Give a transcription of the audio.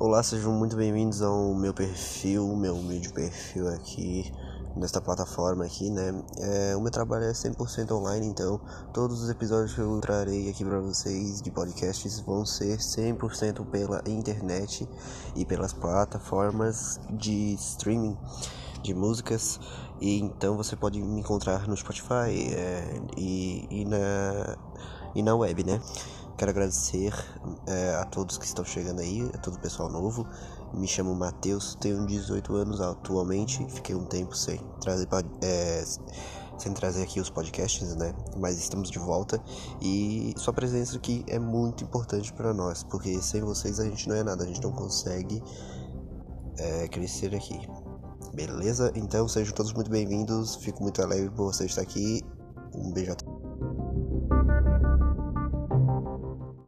Olá, sejam muito bem-vindos ao meu perfil, meu humilde perfil aqui nesta plataforma aqui, né? É, o meu trabalho é 100% online, então todos os episódios que eu trarei aqui para vocês de podcasts vão ser 100% pela internet e pelas plataformas de streaming de músicas. E então você pode me encontrar no Spotify é, e, e, na, e na web, né? Quero agradecer é, a todos que estão chegando aí, a todo o pessoal novo. Me chamo Matheus, tenho 18 anos atualmente. Fiquei um tempo sem trazer, é, sem trazer aqui os podcasts, né? Mas estamos de volta e sua presença aqui é muito importante para nós, porque sem vocês a gente não é nada, a gente não consegue é, crescer aqui. Beleza? Então sejam todos muito bem-vindos. Fico muito alegre por você estar aqui. Um beijo a todos.